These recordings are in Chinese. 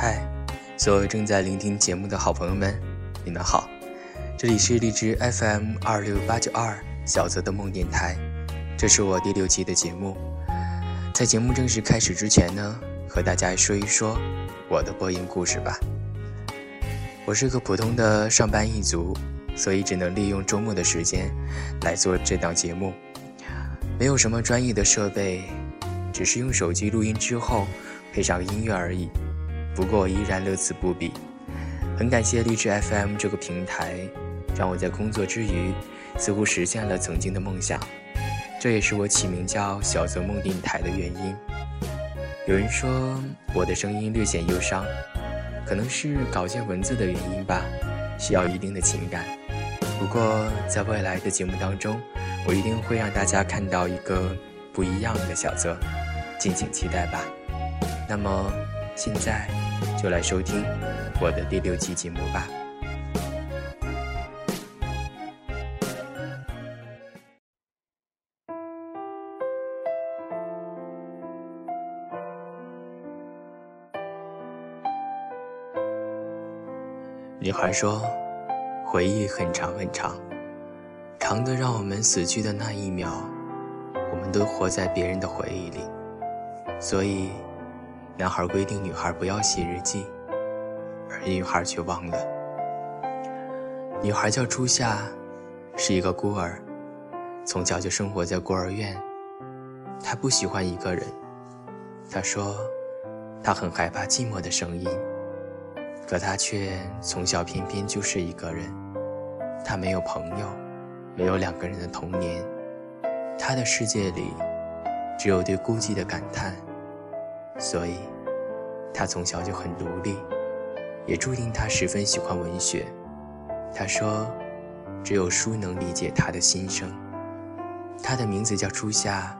嗨，所有正在聆听节目的好朋友们，你们好，这里是荔枝 FM 二六八九二小泽的梦电台，这是我第六期的节目。在节目正式开始之前呢，和大家说一说我的播音故事吧。我是个普通的上班一族，所以只能利用周末的时间来做这档节目，没有什么专业的设备，只是用手机录音之后配上音乐而已。不过我依然乐此不疲，很感谢励志 FM 这个平台，让我在工作之余似乎实现了曾经的梦想。这也是我起名叫小泽梦电台的原因。有人说我的声音略显忧伤，可能是稿件文字的原因吧，需要一定的情感。不过在未来的节目当中，我一定会让大家看到一个不一样的小泽，敬请期待吧。那么现在。就来收听我的第六期节目吧。女孩说：“回忆很长很长，长的让我们死去的那一秒，我们都活在别人的回忆里，所以。”男孩规定女孩不要写日记，而女孩却忘了。女孩叫初夏，是一个孤儿，从小就生活在孤儿院。她不喜欢一个人，她说，她很害怕寂寞的声音。可她却从小偏偏就是一个人，她没有朋友，没有两个人的童年，她的世界里只有对孤寂的感叹。所以，他从小就很独立，也注定他十分喜欢文学。他说：“只有书能理解他的心声。”他的名字叫初夏，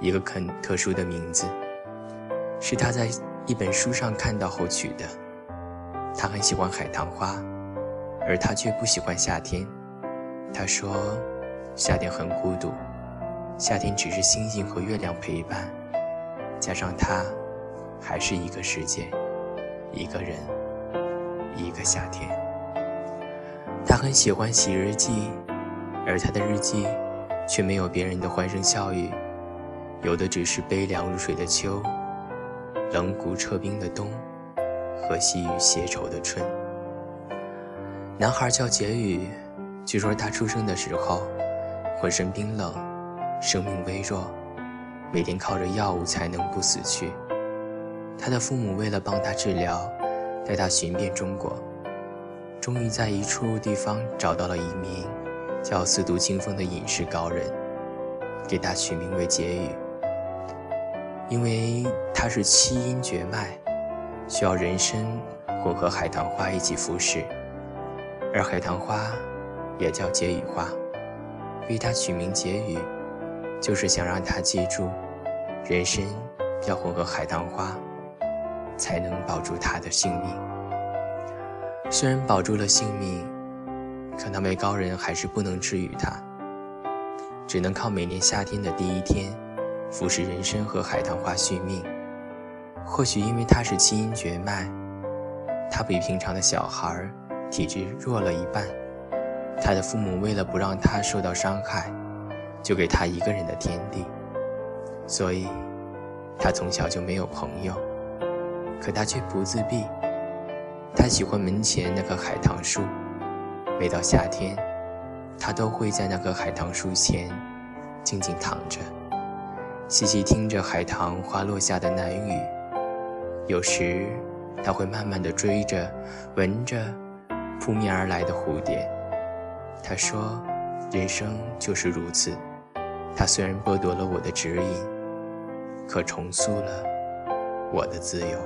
一个很特殊的名字，是他在一本书上看到后取的。他很喜欢海棠花，而他却不喜欢夏天。他说：“夏天很孤独，夏天只是星星和月亮陪伴。”加上他，还是一个世界，一个人，一个夏天。他很喜欢写日记，而他的日记却没有别人的欢声笑语，有的只是悲凉如水的秋，冷骨彻冰的冬，和细雨携愁的春。男孩叫杰宇，据说他出生的时候浑身冰冷，生命微弱。每天靠着药物才能不死去。他的父母为了帮他治疗，带他寻遍中国，终于在一处地方找到了一名叫司徒清风的隐士高人，给他取名为解语。因为他是七阴绝脉，需要人参混合海棠花一起服食，而海棠花也叫解语花，为他取名解语。就是想让他记住，人参要混合海棠花，才能保住他的性命。虽然保住了性命，可那位高人还是不能治愈他，只能靠每年夏天的第一天，服食人参和海棠花续命。或许因为他是七阴绝脉，他比平常的小孩体质弱了一半。他的父母为了不让他受到伤害。就给他一个人的天地，所以，他从小就没有朋友。可他却不自闭，他喜欢门前那棵海棠树，每到夏天，他都会在那棵海棠树前静静躺着，细细听着海棠花落下的南语。有时，他会慢慢的追着、闻着扑面而来的蝴蝶。他说：“人生就是如此。”他虽然剥夺了我的指引，可重塑了我的自由。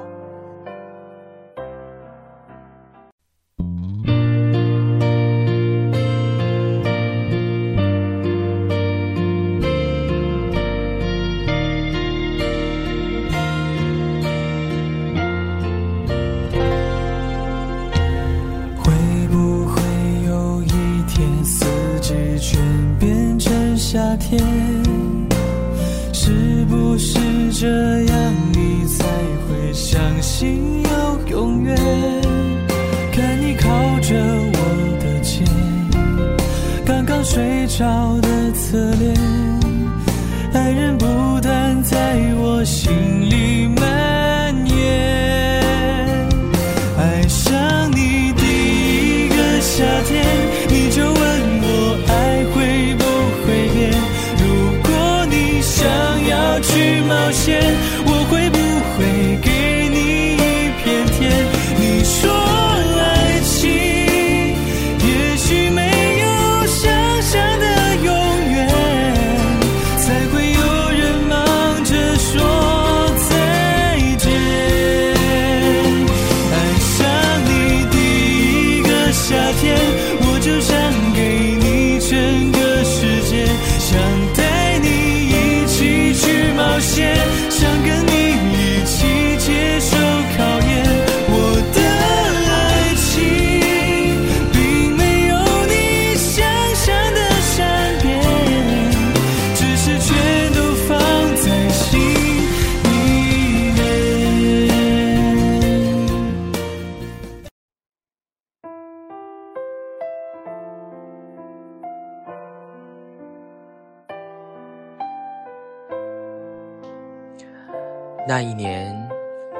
那一年，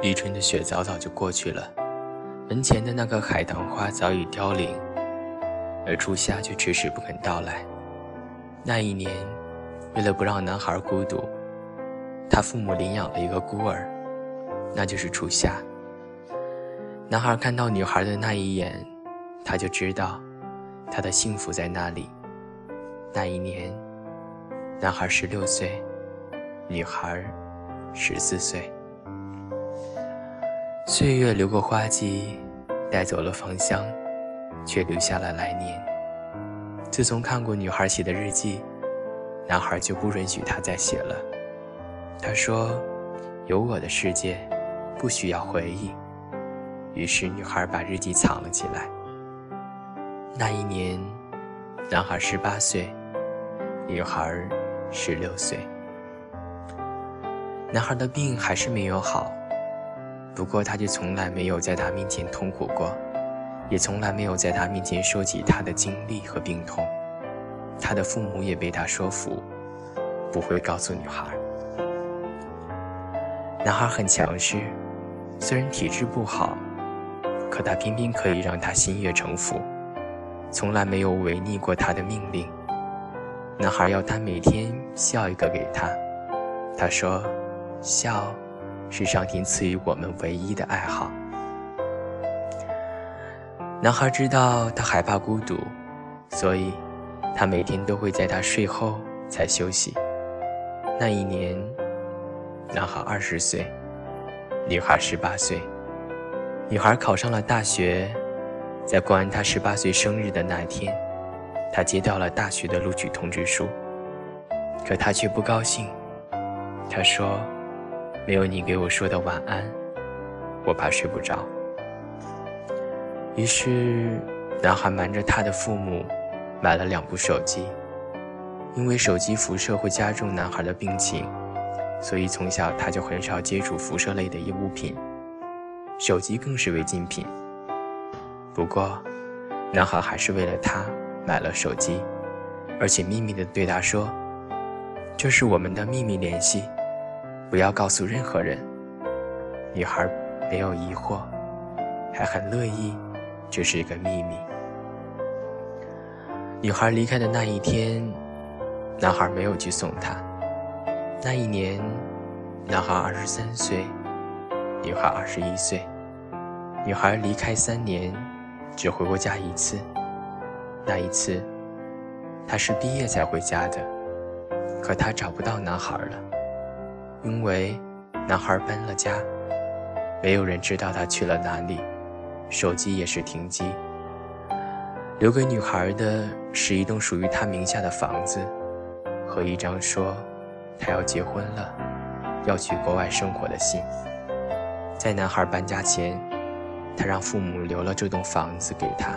立春的雪早早就过去了，门前的那个海棠花早已凋零，而初夏却迟迟不肯到来。那一年，为了不让男孩孤独，他父母领养了一个孤儿，那就是初夏。男孩看到女孩的那一眼，他就知道，他的幸福在那里。那一年，男孩十六岁，女孩十四岁。岁月流过花季，带走了芳香，却留下了来年。自从看过女孩写的日记，男孩就不允许她再写了。他说：“有我的世界，不需要回忆。”于是女孩把日记藏了起来。那一年，男孩十八岁，女孩十六岁。男孩的病还是没有好，不过他却从来没有在他面前痛苦过，也从来没有在他面前说起他的经历和病痛。他的父母也被他说服，不会告诉女孩。男孩很强势，虽然体质不好，可他偏偏可以让他心悦诚服，从来没有违逆过他的命令。男孩要他每天笑一个给他，他说。笑，是上天赐予我们唯一的爱好。男孩知道他害怕孤独，所以，他每天都会在他睡后才休息。那一年，男孩二十岁，女孩十八岁。女孩考上了大学，在过完她十八岁生日的那天，她接到了大学的录取通知书。可她却不高兴，她说。没有你给我说的晚安，我怕睡不着。于是，男孩瞒着他的父母，买了两部手机。因为手机辐射会加重男孩的病情，所以从小他就很少接触辐射类的物品，手机更是违禁品。不过，男孩还是为了他买了手机，而且秘密地对他说：“这是我们的秘密联系。”不要告诉任何人。女孩没有疑惑，还很乐意，这是一个秘密。女孩离开的那一天，男孩没有去送她。那一年，男孩二十三岁，女孩二十一岁。女孩离开三年，只回过家一次。那一次，她是毕业才回家的，可她找不到男孩了。因为男孩搬了家，没有人知道他去了哪里，手机也是停机。留给女孩的是一栋属于她名下的房子，和一张说她要结婚了，要去国外生活的信。在男孩搬家前，他让父母留了这栋房子给他。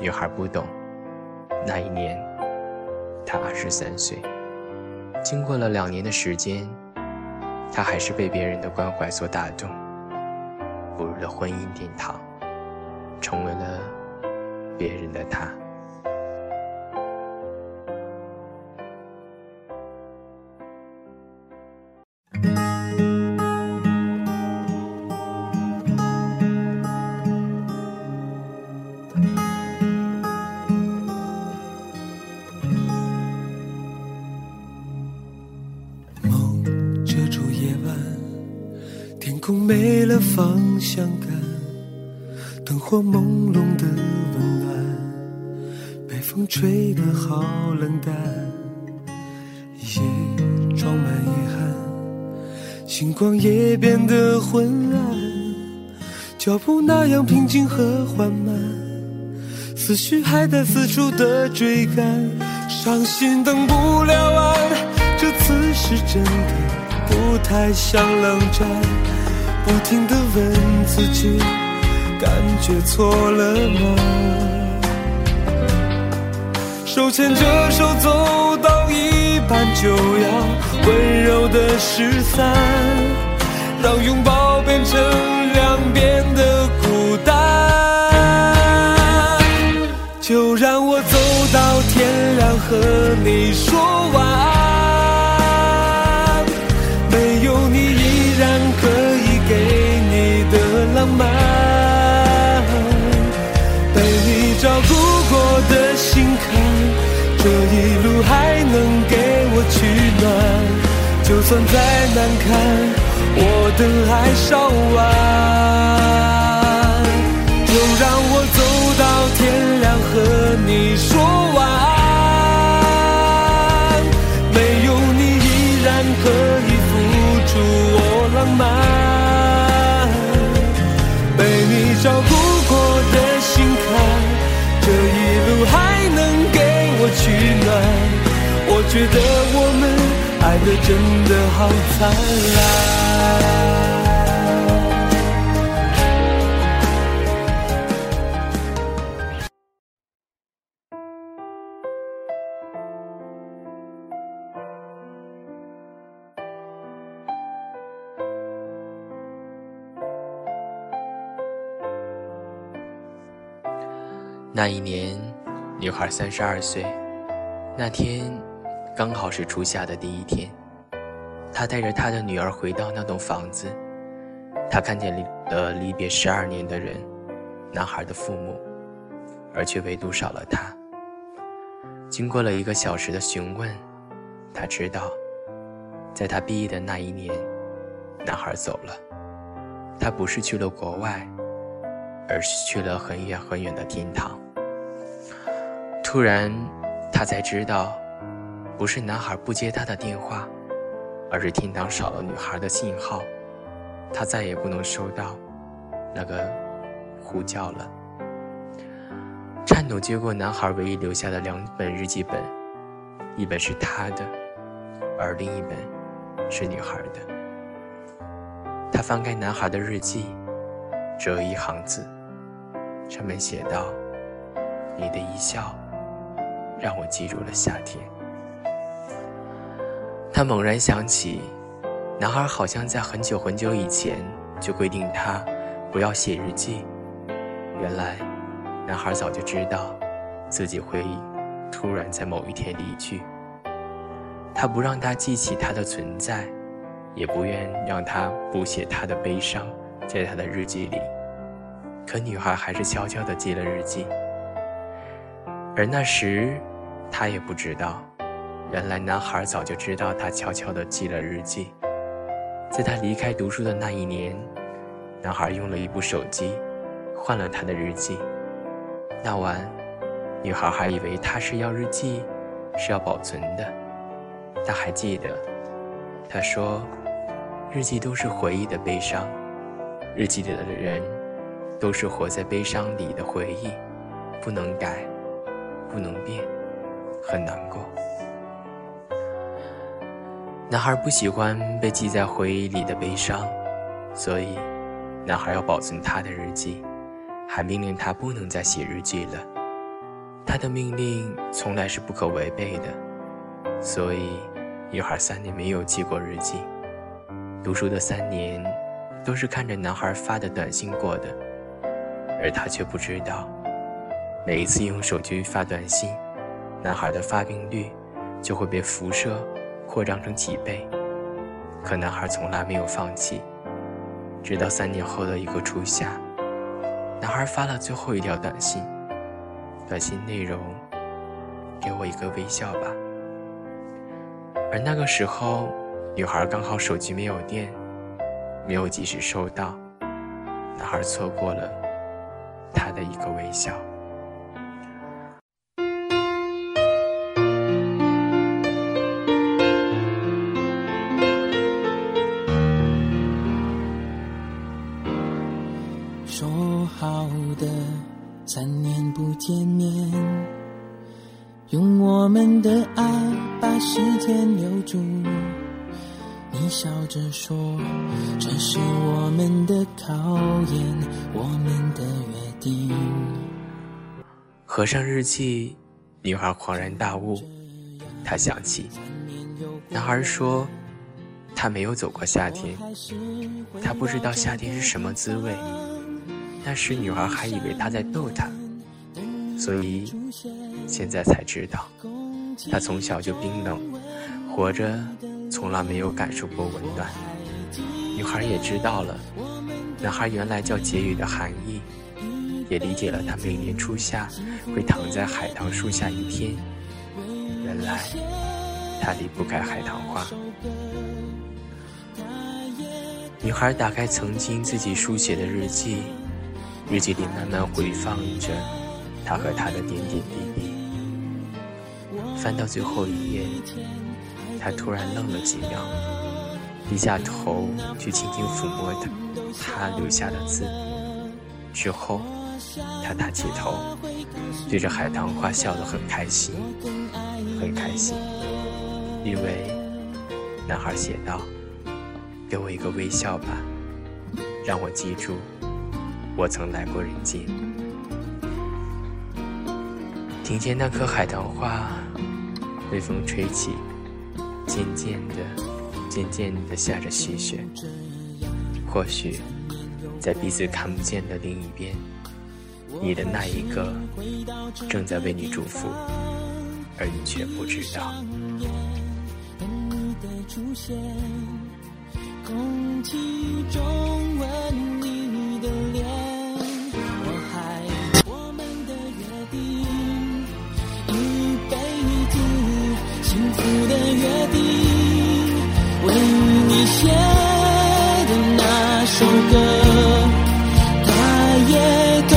女孩不懂，那一年她二十三岁。经过了两年的时间。他还是被别人的关怀所打动。步入了婚姻殿堂，成为了别人的他。方向感，灯火朦胧的温暖，被风吹得好冷淡，夜装满遗憾，星光也变得昏暗，脚步那样平静和缓慢，思绪还在四处的追赶，伤心等不了岸，这次是真的不太想冷战。不停地问自己，感觉错了吗？手牵着手走到一半就要温柔的失散，让拥抱变成两边的孤单。就让我走到天亮和你说晚安，就算再难看，我的爱烧完，就让我走到天亮和你说晚安。没有你，依然可以付出我浪漫。被你照顾过的心坎，这一路还能给我取暖。我觉得我的真的好灿烂。那一年，女孩三十二岁。那天，刚好是初夏的第一天。他带着他的女儿回到那栋房子。他看见了离别十二年的人，男孩的父母，而却唯独少了他。经过了一个小时的询问，他知道，在他毕业的那一年，男孩走了。他不是去了国外，而是去了很远很远的天堂。突然，他才知道，不是男孩不接他的电话，而是天堂少了女孩的信号，他再也不能收到那个呼叫了。颤抖接过男孩唯一留下的两本日记本，一本是他的，而另一本是女孩的。他翻开男孩的日记，只有一行字，上面写道：“你的一笑。”让我记住了夏天。他猛然想起，男孩好像在很久很久以前就规定他不要写日记。原来，男孩早就知道自己会突然在某一天离去。他不让他记起他的存在，也不愿让他补写他的悲伤在他的日记里。可女孩还是悄悄地记了日记。而那时，他也不知道，原来男孩早就知道他悄悄地记了日记。在他离开读书的那一年，男孩用了一部手机，换了他的日记。那晚，女孩还以为他是要日记，是要保存的。他还记得，他说：“日记都是回忆的悲伤，日记里的人，都是活在悲伤里的回忆，不能改。”不能变，很难过。男孩不喜欢被记在回忆里的悲伤，所以男孩要保存他的日记，还命令他不能再写日记了。他的命令从来是不可违背的，所以女孩三年没有记过日记。读书的三年，都是看着男孩发的短信过的，而他却不知道，每一次用手机发短信，男孩的发病率就会被辐射扩张成几倍。可男孩从来没有放弃，直到三年后的一个初夏，男孩发了最后一条短信，短信内容：“给我一个微笑吧。”而那个时候，女孩刚好手机没有电，没有及时收到，男孩错过了她的一个微笑。的三年不见面，用我们的爱把时间留住。你笑着说，这是我们的考验，我们的约定。合上日记，女孩恍然大悟，她想起男孩说，他没有走过夏天，他不知道夏天是什么滋味。那时女孩还以为他在逗她，所以现在才知道，他从小就冰冷，活着从来没有感受过温暖。女孩也知道了，男孩原来叫结语的含义，也理解了他每年初夏会躺在海棠树下一天。原来他离不开海棠花。女孩打开曾经自己书写的日记。日记里慢慢回放着他和她的点点滴滴。翻到最后一页，他突然愣了几秒，低下头去轻轻抚摸他他留下的字。之后，他抬起头，对着海棠花笑得很开心，很开心，因为男孩写道：“给我一个微笑吧，让我记住。”我曾来过人间，听见那棵海棠花被风吹起，渐渐的、渐渐的下着细雪。或许，在彼此看不见的另一边，你的那一个正在为你祝福，而你却不知道。空气中闻你的脸我还我们的约定一辈子幸福的约定为你写的那首歌它也偷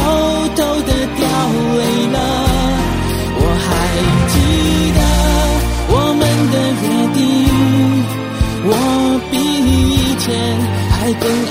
偷的掉泪了我还记得我们的约定我比以前还更